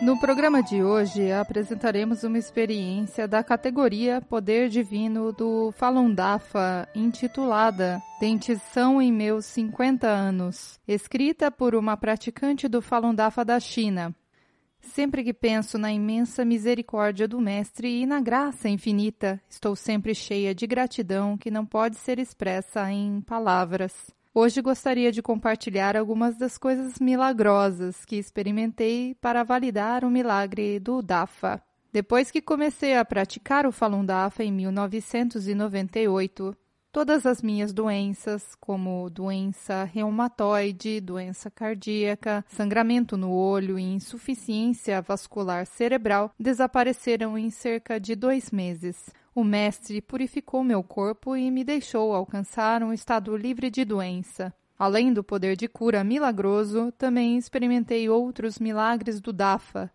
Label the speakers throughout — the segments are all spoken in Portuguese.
Speaker 1: No programa de hoje apresentaremos uma experiência da categoria Poder Divino do Falun Dafa, intitulada Dentição em meus 50 anos, escrita por uma praticante do Falun Dafa da China. Sempre que penso na imensa misericórdia do Mestre e na graça infinita, estou sempre cheia de gratidão que não pode ser expressa em palavras. Hoje gostaria de compartilhar algumas das coisas milagrosas que experimentei para validar o milagre do Dafa. Depois que comecei a praticar o Falun Dafa em 1998, todas as minhas doenças, como doença reumatoide, doença cardíaca, sangramento no olho e insuficiência vascular cerebral, desapareceram em cerca de dois meses. O Mestre purificou meu corpo e me deixou alcançar um estado livre de doença. Além do poder de cura milagroso, também experimentei outros milagres do Dafa.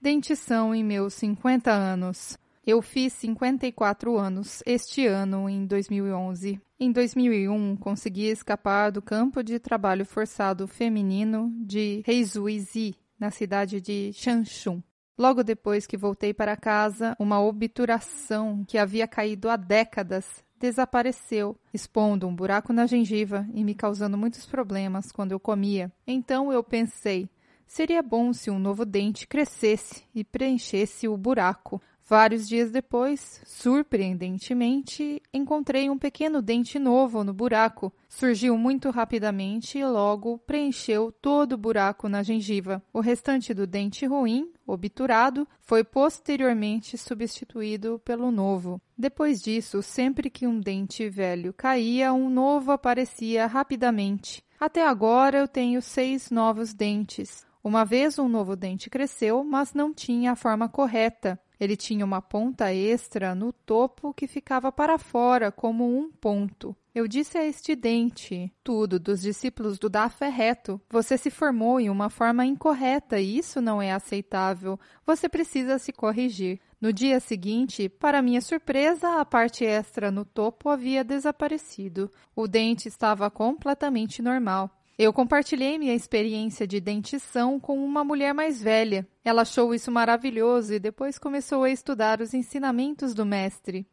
Speaker 1: Dentição em meus 50 anos. Eu fiz 54 anos este ano, em 2011. Em 2001, consegui escapar do campo de trabalho forçado feminino de Heizuizi, na cidade de Shanshun. Logo depois que voltei para casa, uma obturação que havia caído há décadas desapareceu, expondo um buraco na gengiva e me causando muitos problemas quando eu comia. Então eu pensei: seria bom se um novo dente crescesse e preenchesse o buraco. Vários dias depois, surpreendentemente, encontrei um pequeno dente novo no buraco. Surgiu muito rapidamente e logo preencheu todo o buraco na gengiva. O restante do dente ruim, obturado, foi posteriormente substituído pelo novo. Depois disso, sempre que um dente velho caía, um novo aparecia rapidamente. Até agora eu tenho seis novos dentes. Uma vez um novo dente cresceu, mas não tinha a forma correta. Ele tinha uma ponta extra no topo que ficava para fora, como um ponto. Eu disse a este dente: Tudo dos discípulos do Daf é reto. Você se formou em uma forma incorreta e isso não é aceitável. Você precisa se corrigir. No dia seguinte, para minha surpresa, a parte extra no topo havia desaparecido. O dente estava completamente normal. Eu compartilhei minha experiência de dentição com uma mulher mais velha. Ela achou isso maravilhoso e depois começou a estudar os ensinamentos do mestre.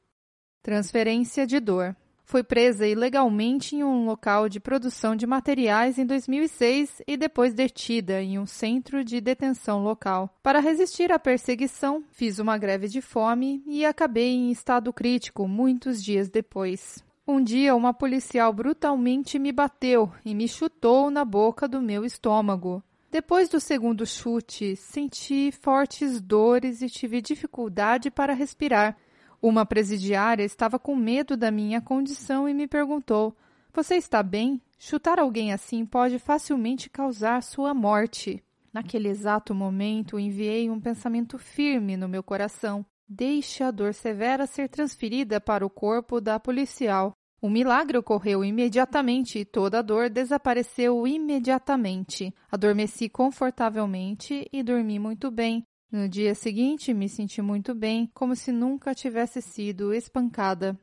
Speaker 1: Transferência de dor. Foi presa ilegalmente em um local de produção de materiais em 2006 e depois detida em um centro de detenção local. Para resistir à perseguição, fiz uma greve de fome e acabei em estado crítico muitos dias depois. Um dia, uma policial brutalmente me bateu e me chutou na boca do meu estômago. Depois do segundo chute, senti fortes dores e tive dificuldade para respirar. Uma presidiária estava com medo da minha condição e me perguntou: Você está bem? Chutar alguém assim pode facilmente causar sua morte. Naquele exato momento, enviei um pensamento firme no meu coração. Deixe a dor severa ser transferida para o corpo da policial. O milagre ocorreu imediatamente e toda a dor desapareceu imediatamente. Adormeci confortavelmente e dormi muito bem. No dia seguinte, me senti muito bem, como se nunca tivesse sido espancada.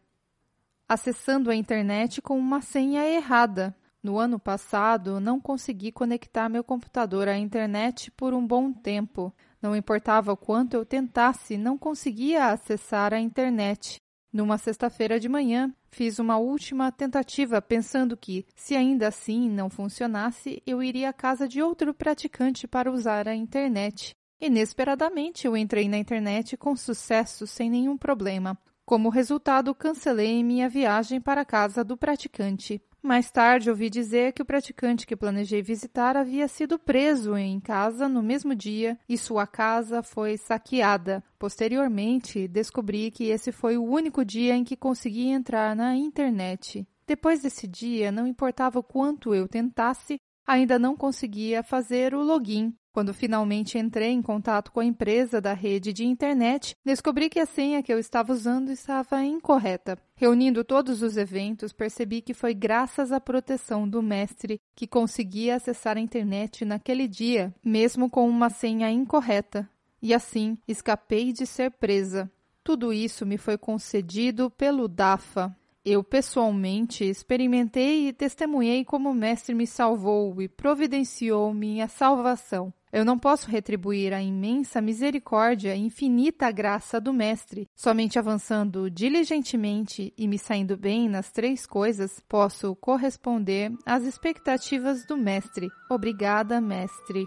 Speaker 1: Acessando a internet com uma senha errada. No ano passado, não consegui conectar meu computador à internet por um bom tempo. Não importava o quanto eu tentasse, não conseguia acessar a internet. Numa sexta-feira de manhã, fiz uma última tentativa, pensando que, se ainda assim não funcionasse, eu iria à casa de outro praticante para usar a internet. Inesperadamente, eu entrei na internet com sucesso sem nenhum problema. Como resultado, cancelei minha viagem para a casa do praticante. Mais tarde, ouvi dizer que o praticante que planejei visitar havia sido preso em casa no mesmo dia e sua casa foi saqueada. Posteriormente, descobri que esse foi o único dia em que consegui entrar na internet. Depois desse dia, não importava o quanto eu tentasse, ainda não conseguia fazer o login. Quando finalmente entrei em contato com a empresa da rede de internet, descobri que a senha que eu estava usando estava incorreta. Reunindo todos os eventos, percebi que foi graças à proteção do mestre que consegui acessar a internet naquele dia, mesmo com uma senha incorreta. E assim, escapei de ser presa. Tudo isso me foi concedido pelo DAFA. Eu pessoalmente experimentei e testemunhei como o Mestre me salvou e providenciou minha salvação. Eu não posso retribuir a imensa misericórdia e infinita graça do Mestre. Somente avançando diligentemente e me saindo bem nas três coisas, posso corresponder às expectativas do Mestre. Obrigada, Mestre.